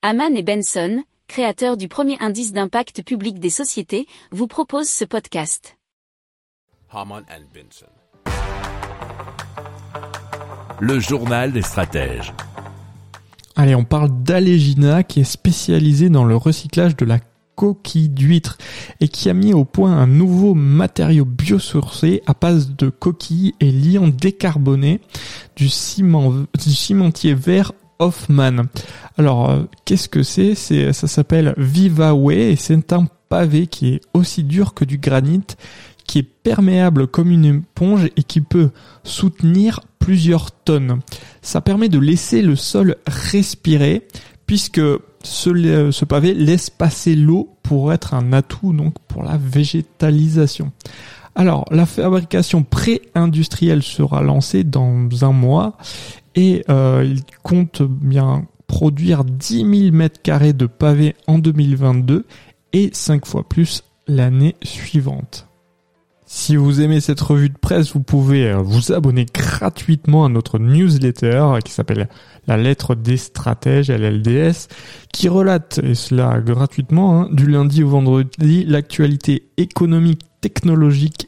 Haman et Benson, créateurs du premier indice d'impact public des sociétés, vous proposent ce podcast. Haman and Benson. Le journal des stratèges. Allez, on parle d'Alégina qui est spécialisé dans le recyclage de la coquille d'huître et qui a mis au point un nouveau matériau biosourcé à base de coquilles et liant décarbonés du, ciment, du cimentier vert Hoffman. Alors, euh, qu'est-ce que c'est? C'est ça s'appelle VivaWay et c'est un pavé qui est aussi dur que du granit, qui est perméable comme une éponge et qui peut soutenir plusieurs tonnes. Ça permet de laisser le sol respirer puisque ce, ce pavé laisse passer l'eau pour être un atout donc pour la végétalisation. Alors, la fabrication pré-industrielle sera lancée dans un mois et euh, il compte bien produire 10 000 mètres carrés de pavés en 2022 et 5 fois plus l'année suivante. Si vous aimez cette revue de presse, vous pouvez euh, vous abonner gratuitement à notre newsletter qui s'appelle La lettre des stratèges, LLDS, qui relate, et cela gratuitement, hein, du lundi au vendredi, l'actualité économique, technologique,